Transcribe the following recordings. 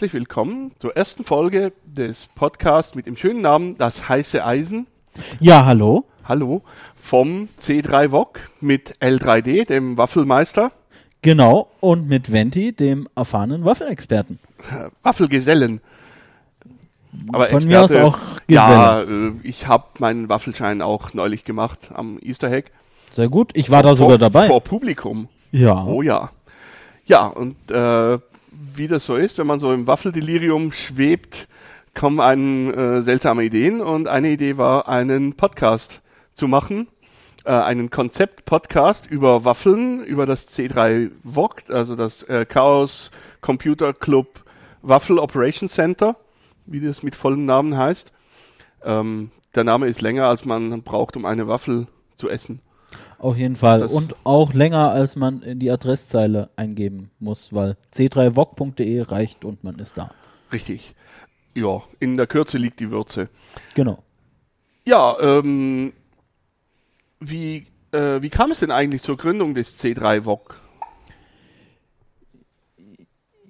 herzlich willkommen zur ersten Folge des Podcasts mit dem schönen Namen Das heiße Eisen. Ja, hallo. Hallo. Vom C3 VOG mit L3D, dem Waffelmeister. Genau, und mit Venti, dem erfahrenen Waffelexperten. Waffelgesellen. Aber Von mir aus auch Ja, äh, ich habe meinen Waffelschein auch neulich gemacht am Easter Egg. Sehr gut, ich war da sogar vor, dabei. Vor Publikum. Ja. Oh ja. Ja, und äh, wie das so ist, wenn man so im Waffeldelirium schwebt, kommen einem äh, seltsame Ideen und eine Idee war, einen Podcast zu machen, äh, einen Konzept-Podcast über Waffeln, über das C3 VOG, also das äh, Chaos Computer Club Waffel Operation Center, wie das mit vollem Namen heißt. Ähm, der Name ist länger, als man braucht, um eine Waffel zu essen. Auf jeden Fall. Das- Und auch länger, als man in die Adresszeile eingeben muss, weil c3voc.de reicht und man ist da. Richtig. Ja, in der Kürze liegt die Würze. Genau. Ja, ähm, wie, äh, wie kam es denn eigentlich zur Gründung des C3 VOG?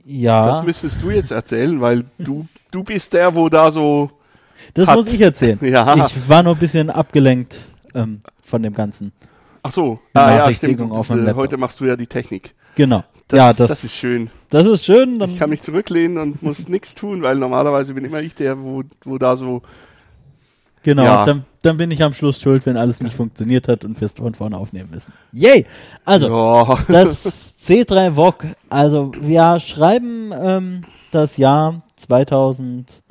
Ja, Das müsstest du jetzt erzählen, weil du, du bist der, wo da so. das hat- muss ich erzählen. Ja. Ich war nur ein bisschen abgelenkt ähm, von dem Ganzen. Ach so, Benachrichtigung Du auf bist, meinem äh, Laptop. Heute machst du ja die Technik. Genau. Das, ja, das, das, ist schön. Das ist schön. Dann Ich kann mich zurücklehnen und muss nichts tun, weil normalerweise bin immer ich der, wo, wo da so. Genau, Ja. dann, dann bin ich am Schluss schuld, wenn alles nicht funktioniert hat und wir es von vorne aufnehmen müssen. Yay! Also, Ja, das C3 VOG, also wir schreiben ähm, das Jahr 2017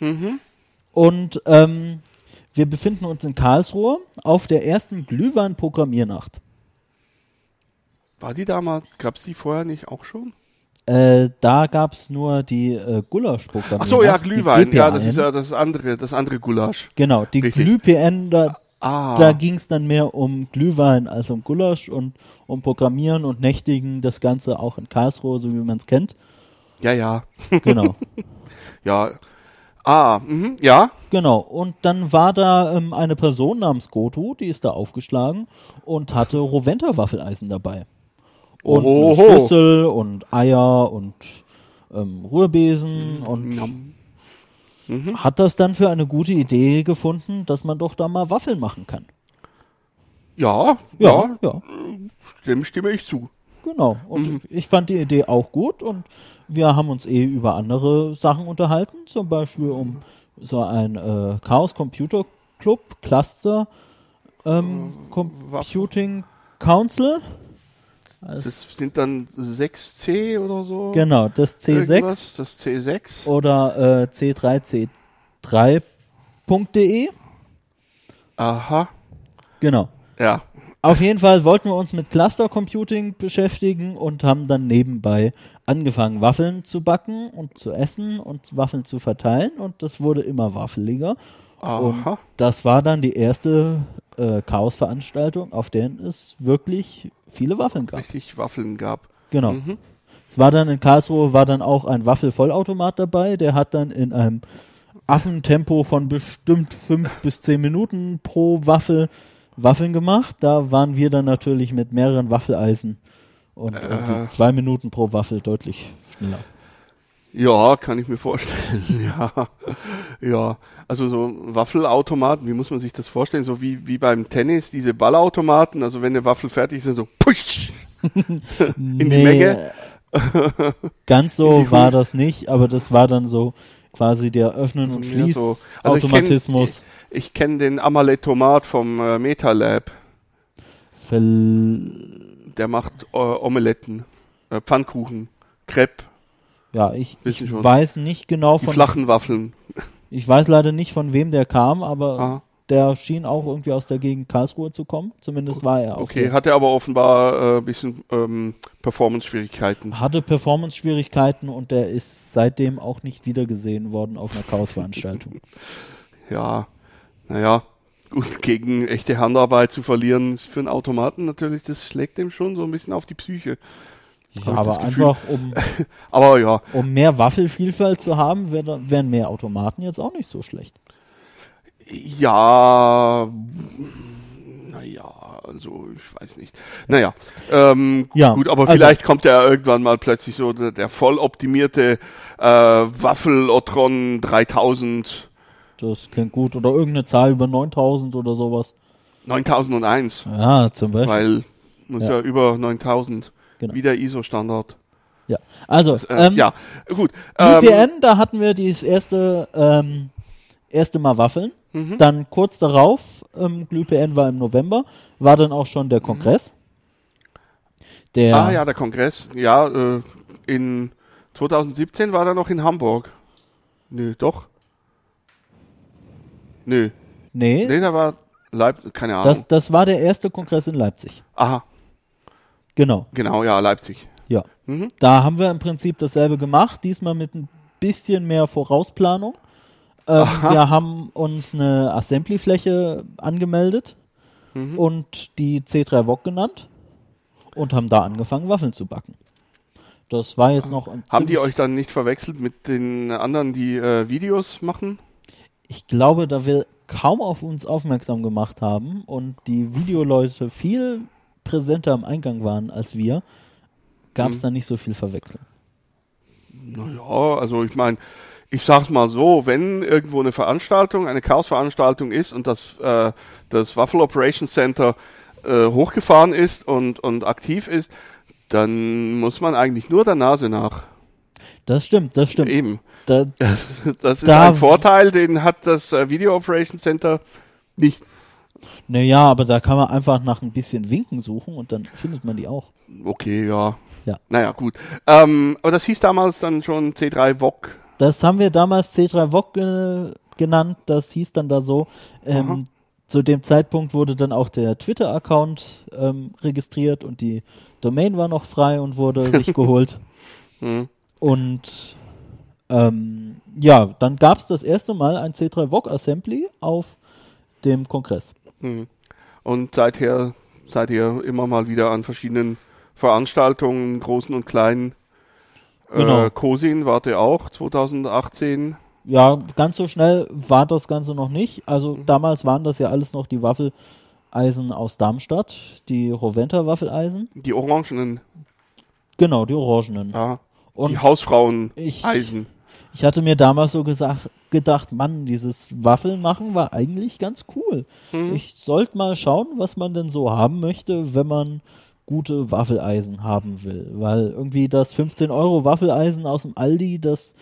mhm. und ähm, wir befinden uns in Karlsruhe auf der ersten Glühwein-Programmiernacht. War die damals, gab's die vorher nicht auch schon? Äh, da gab es nur die äh, Gulasch-Programmiernacht. Ach so, ja, Glühwein. Ja, das ist ja das andere, das andere Gulasch. Genau, die Richtig. Glüh-PN, da, Ah. Da ging es dann mehr um Glühwein als um Gulasch und um Programmieren und Nächtigen, das Ganze auch in Karlsruhe, so wie man es kennt. ja, ja. Genau. Ja. Ah, mhm, ja. genau. Und dann war da ähm, eine Person namens Gotu, die ist da aufgeschlagen und hatte Roventa-Waffeleisen dabei. Und eine Oho. Schlüssel und Eier und ähm, Rührbesen und Mhm. hat das dann für eine gute Idee gefunden, dass man doch da mal Waffeln machen kann. Ja, ja, ja. dem stimme ich zu. Genau. Und Mhm. ich fand die Idee auch gut und wir haben uns eh über andere Sachen unterhalten, zum Beispiel um so ein äh, Chaos Computer Club Cluster ähm, Computing Council. Also, Das sind dann 6C oder so. genau, das C6 Irgendwas, Das C6. oder äh, C3C3.de. Aha. Genau. Ja. Auf jeden Fall wollten wir uns mit Cluster Computing beschäftigen und haben dann nebenbei angefangen, Waffeln zu backen und zu essen und Waffeln zu verteilen und das wurde immer waffeliger. Und Aha. das war dann die erste äh, Chaos-Veranstaltung, auf der es wirklich viele Waffeln gab. Richtig Waffeln gab. Genau. Mhm. Es war dann in Karlsruhe war dann auch ein Waffelvollautomat dabei, der hat dann in einem Affentempo von bestimmt fünf bis zehn Minuten pro Waffel Waffeln gemacht. Da waren wir dann natürlich mit mehreren Waffeleisen und irgendwie zwei Minuten pro Waffel deutlich schneller. Ja, kann ich mir vorstellen. ja. Ja. Also so Waffelautomaten, wie muss man sich das vorstellen? So wie, wie beim Tennis, diese Ballautomaten, also wenn eine Waffel fertig ist, so push. In die Menge? Ganz so war das nicht, aber das war dann so quasi der Öffnen- und mehr so- also ich kenn- Schließautomatismus. Kenne den Amaletomat vom äh, MetaLab. Verl- Der macht äh, Omeletten, äh, Pfannkuchen, Crepe, Ja, ich, ich weiß nicht genau die von flachen Waffeln. Ich weiß leider nicht, von wem der kam, aber Ah. Der schien auch irgendwie aus der Gegend Karlsruhe zu kommen. Zumindest war er Okay, der- hat er aber offenbar ein äh, bisschen ähm, Performance-Schwierigkeiten. hatte Performance-Schwierigkeiten und der ist seitdem auch nicht wiedergesehen worden auf einer Chaos-Veranstaltung. Ja, naja, gut, gegen echte Handarbeit zu verlieren, ist für einen Automaten natürlich, das schlägt dem schon so ein bisschen auf die Psyche. ja, aber einfach, um, Aber ja, um mehr Waffelvielfalt zu haben, wär wären mehr Automaten jetzt auch nicht so schlecht. Ja, Naja, also ich weiß nicht. Naja, ähm, Ja, gut, aber also- vielleicht kommt ja irgendwann mal plötzlich so der, der voll optimierte äh, Waffel-Otron 3000, Das klingt gut. Oder irgendeine Zahl über 9000 oder sowas. 9001, Ja, zum Beispiel. weil muss ja, Ja. über 9000, Genau. wie der ISO-Standard. ja. Also, Äh, ähm, ja, gut. Ähm, VPN, da hatten wir dieses erste, ähm, erste Mal Waffeln. Mhm. Dann kurz darauf, ähm, GlühPN war im November, war dann auch schon der Kongress. Der, Ah ja, der Kongress. Ja, äh, in 2017 war er noch in Hamburg. Nö, doch. Nö. nee, Nee, da war Leipzig, keine Ahnung. das, das war der erste Kongress in Leipzig. Aha, Genau, genau, ja, Leipzig. ja. Mhm. Da haben wir im Prinzip dasselbe gemacht, diesmal mit ein bisschen mehr Vorausplanung. Ähm, wir haben uns eine Assembly-Fläche angemeldet Mhm. und die C3 VOG genannt und haben da angefangen, Waffeln zu backen. Das war jetzt noch ein Haben die euch dann nicht verwechselt mit den anderen, die äh, Videos machen? Ich glaube, da wir kaum auf uns aufmerksam gemacht haben und die Videoleute viel präsenter am Eingang waren als wir, gab es Mhm. da nicht so viel Verwechslung. Naja, also ich meine, ich sag's mal so, wenn irgendwo eine Veranstaltung, eine Chaos-Veranstaltung ist und das, äh, das Waffle Operations Center äh, hochgefahren ist und, und aktiv ist, dann muss man eigentlich nur der Nase nach. Das stimmt, das stimmt. Eben. Da, Das, das ist Da- ein Vorteil, den hat das äh, Video Operations Center nicht. naja, aber da kann man einfach nach ein bisschen Winken suchen und dann findet man die auch. Okay, ja. Ja. Naja, gut. Ähm, aber das hieß damals dann schon C3 VOG. Das haben wir damals C3 VOG äh, genannt, das hieß dann da so. Aha. Ähm, zu dem Zeitpunkt wurde dann auch der Twitter-Account ähm, registriert und die Domain war noch frei und wurde sich geholt. Hm. Und ähm, ja, dann gab es das erste Mal ein C3 VOG Assembly auf dem Kongress. Hm. Und seither seid ihr immer mal wieder an verschiedenen Veranstaltungen, großen und kleinen. Genau. Äh, Cosin wart ihr auch 2018. Ja, ganz so schnell war das Ganze noch nicht. Also Mhm. damals waren das ja alles noch die Waffeleisen aus Darmstadt, die Roventa Waffeleisen. Die orangenen, Genau, die orangenen. ja, Und die Hausfrauen ich- Eisen. ich hatte mir damals so gesagt, gedacht, Mann, dieses Waffeln machen war eigentlich ganz cool. Mhm. Ich sollte mal schauen, was man denn so haben möchte, wenn man gute Waffeleisen haben will. Weil irgendwie das 15 Euro Waffeleisen aus dem Aldi, das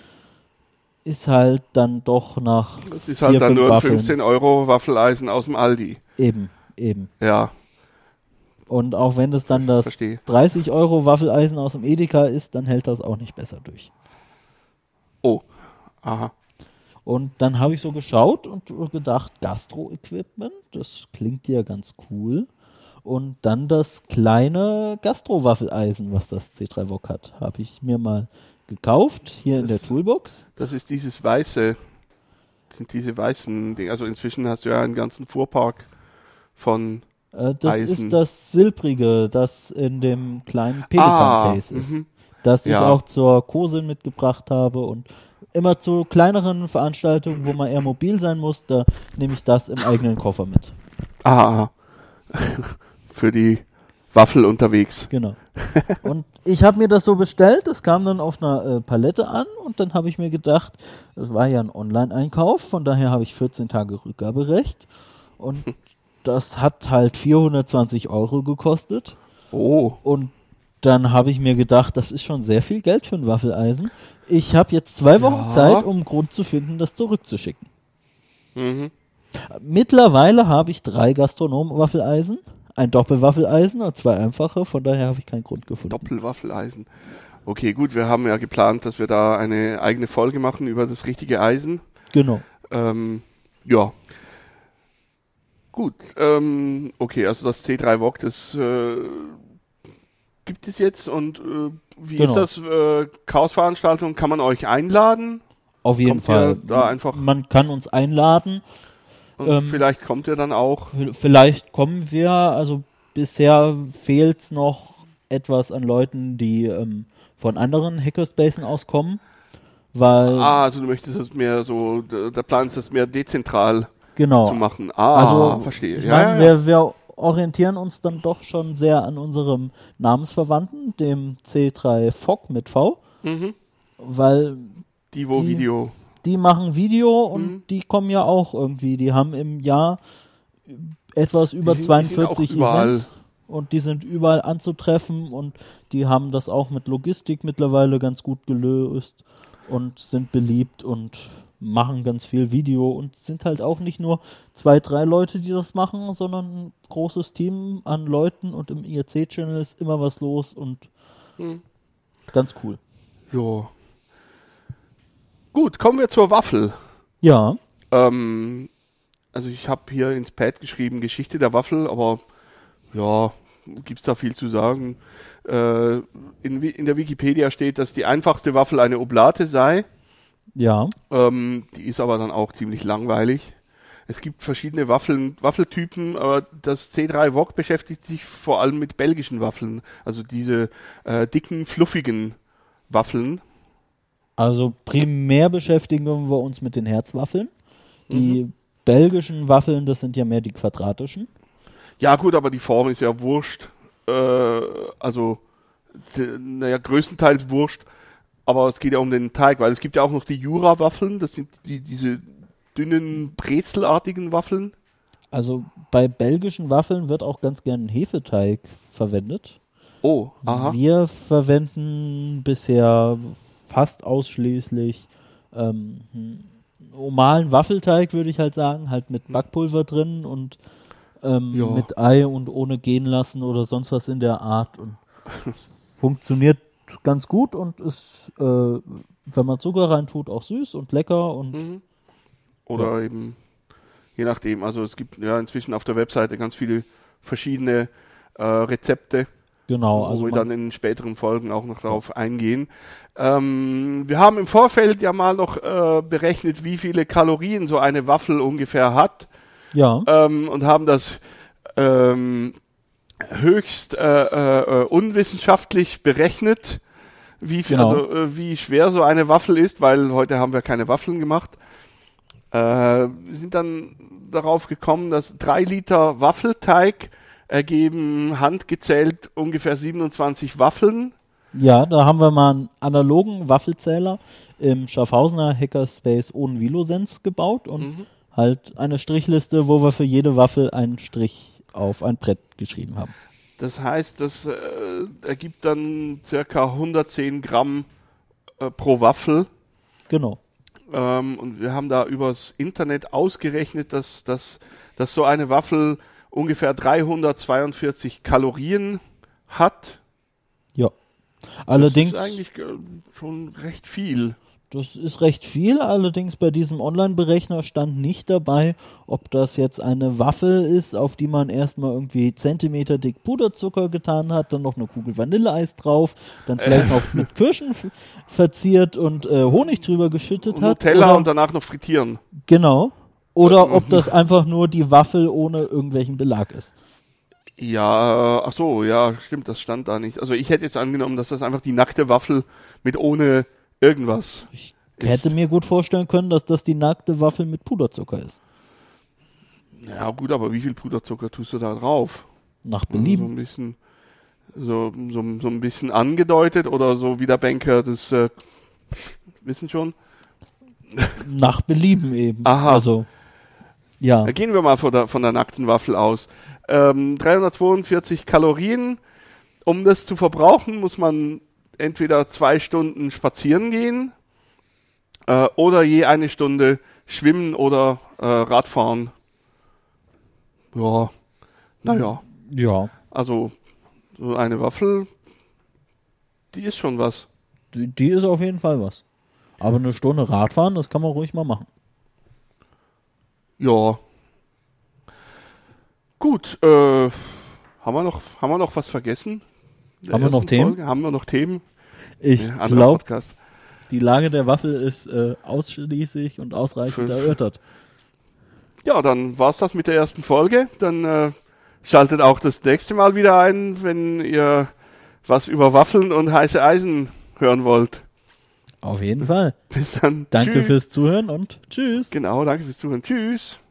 ist halt dann doch nach Das ist vier, halt dann nur Waffeln. 15 Euro Waffeleisen aus dem Aldi. Eben, eben. Ja, Und auch wenn es dann das verstehe. 30 Euro Waffeleisen aus dem Edeka ist, dann hält das auch nicht besser durch. Oh, aha. Und dann habe ich so geschaut und gedacht, Gastro-Equipment, das klingt ja ganz cool. Und dann das kleine Gastro-Waffeleisen, was das C3 VOG hat, habe ich mir mal gekauft, hier in der Das- Toolbox. Das ist dieses weiße, sind diese weißen Dinge. Also inzwischen hast du ja einen ganzen Fuhrpark von. Äh, das Eisen. ist das silbrige, das in dem kleinen Ah, Pelikan-Case ist. mhm. das ich Ja. auch zur Kosin mitgebracht habe und immer zu kleineren Veranstaltungen, wo man eher mobil sein muss, da nehme ich das im eigenen Koffer mit. Ah, aha. Für die Waffel unterwegs. Genau. Und ich habe mir das so bestellt, das kam dann auf einer äh, Palette an und dann habe ich mir gedacht, das war ja ein Online-Einkauf, von daher habe ich 14 Tage Rückgaberecht und das hat halt 420 Euro gekostet Oh, und dann habe ich mir gedacht, das ist schon sehr viel Geld für ein Waffeleisen. Ich habe jetzt zwei Wochen Ja. Zeit, um Grund zu finden, das zurückzuschicken. mhm. Mittlerweile habe ich drei Gastronom-Waffeleisen, ein Doppelwaffeleisen und zwei einfache, von daher habe ich keinen Grund gefunden. Doppelwaffeleisen. Okay, gut, wir haben ja geplant, dass wir da eine eigene Folge machen über das richtige Eisen. Genau. Ähm, ja. Gut, ähm, okay, also das C3 VOG, das äh, gibt es jetzt und äh, wie Genau. ist das? Äh, Chaosveranstaltung, kann man euch einladen? Auf jeden Kommt Fall. da einfach- Man kann uns einladen. Und Ähm, vielleicht kommt ihr dann auch. Vielleicht kommen wir, also bisher fehlt es noch etwas an Leuten, die ähm, von anderen Hackerspacen auskommen. Weil, Ah, also du möchtest es mehr so, der Plan ist es mehr dezentral genau. zu machen. Ah, also, verstehe. ich ja, meine, ja, wer, wer orientieren uns dann doch schon sehr an unserem Namensverwandten, dem C3 FOC mit V, Mhm. weil Divo Die- Video. Die machen Video und Mhm. die kommen ja auch irgendwie. Die haben im Jahr etwas über sind- die sind 42 auch überall. Events und die sind überall anzutreffen und die haben das auch mit Logistik mittlerweile ganz gut gelöst und sind beliebt und machen ganz viel Video und sind halt auch nicht nur zwei, drei Leute, die das machen, sondern ein großes Team an Leuten und im IRC-Channel ist immer was los und Mhm. ganz cool. Jo. Gut, kommen wir zur Waffel. Ja, Ähm, also ich habe hier ins Pad geschrieben Geschichte der Waffel, aber ja, gibt's da viel zu sagen. Äh, in, in der Wikipedia steht, dass die einfachste Waffel eine Oblate sei. ja, Ähm, die ist aber dann auch ziemlich langweilig. Es gibt verschiedene Waffeln, Waffeltypen, aber das C3 VOG beschäftigt sich vor allem mit belgischen Waffeln, also diese äh, dicken, fluffigen Waffeln. Also primär beschäftigen wir uns mit den Herzwaffeln. Die belgischen Waffeln, das sind ja mehr die quadratischen. Ja gut, aber die Form ist ja wurscht. Äh, also, naja, größtenteils wurscht. Aber es geht ja um den Teig, weil es gibt ja auch noch die Jura-Waffeln. Das sind die, diese dünnen, brezelartigen Waffeln. Also bei belgischen Waffeln wird auch ganz gern Hefeteig verwendet. Oh, aha. Wir verwenden bisher fast ausschließlich ähm, normalen Waffelteig, würde ich halt sagen, halt mit Backpulver drin und ähm, Ja. mit Ei und ohne gehen lassen oder sonst was in der Art. Und funktioniert ganz gut und ist, äh, wenn man Zucker reintut, auch süß und lecker und Mhm. Oder eben, je nachdem. Also es gibt ja inzwischen auf der Webseite ganz viele verschiedene äh, Rezepte. Genau. wo Also wir dann in späteren Folgen auch noch darauf eingehen. Ähm, wir haben im Vorfeld ja mal noch äh, berechnet, wie viele Kalorien so eine Waffel ungefähr hat ja, ähm, und haben das ähm, höchst äh, äh, unwissenschaftlich berechnet, wie, viel, Genau. also, äh, wie schwer so eine Waffel ist, weil heute haben wir keine Waffeln gemacht. Äh, wir sind dann darauf gekommen, dass drei Liter Waffelteig ergeben handgezählt ungefähr 27 Waffeln. ja, da haben wir mal einen analogen Waffelzähler im Schaffhausener Hackerspace ohne Vilosens gebaut und Mhm. halt eine Strichliste, wo wir für jede Waffel einen Strich auf ein Brett geschrieben haben. Das heißt, das äh, ergibt dann circa 110 Gramm äh, pro Waffel. Genau. Ähm, und wir haben da übers Internet ausgerechnet, dass, dass, dass so eine Waffel ungefähr 342 Kalorien hat. Ja. Allerdings, Das ist eigentlich äh, schon recht viel. das ist recht viel. Allerdings bei diesem Online-Berechner stand nicht dabei, ob das jetzt eine Waffel ist, auf die man erstmal irgendwie Zentimeter dick Puderzucker getan hat, dann noch eine Kugel Vanilleeis drauf, dann vielleicht noch mit Kirschen verziert und äh, Honig drüber geschüttet Und hat. Nutella oder, und danach noch frittieren. genau. Oder ob das einfach nur die Waffel ohne irgendwelchen Belag ist. Ja, ach so, ja, stimmt, das stand da nicht. Also ich hätte jetzt angenommen, dass das einfach die nackte Waffel mit ohne irgendwas. Ich ist. hätte mir gut vorstellen können, dass das die nackte Waffel mit Puderzucker ist. Ja gut, aber wie viel Puderzucker tust du da drauf? Nach So Belieben. ein bisschen, so, so, so ein bisschen angedeutet oder so wie der Banker das äh, wissen schon. Nach Belieben eben. Aha. Also, ja. Da gehen wir mal von der, von der nackten Waffel aus. Ähm, 342 Kalorien. Um das zu verbrauchen, muss man entweder zwei Stunden spazieren gehen äh, oder je eine Stunde schwimmen oder äh, Radfahren. Ja, naja, Ja. also so eine Waffel, die ist schon was. Die, die ist auf jeden Fall was. Aber eine Stunde Radfahren, das kann man ruhig mal machen. Ja. Gut, äh, haben wir noch, haben wir noch was vergessen? Haben wir noch Themen? Folge? Haben wir noch Themen? Ich anderer glaube, die Lage der Waffel ist äh, ausschließlich und ausreichend Fünf. erörtert. Ja, dann war's das mit der ersten Folge. Dann äh, schaltet auch das nächste Mal wieder ein, wenn ihr was über Waffeln und heiße Eisen hören wollt. Auf jeden Fall. Bis dann. Danke Tschüss. fürs Zuhören und tschüss. Genau, danke fürs Zuhören. Tschüss.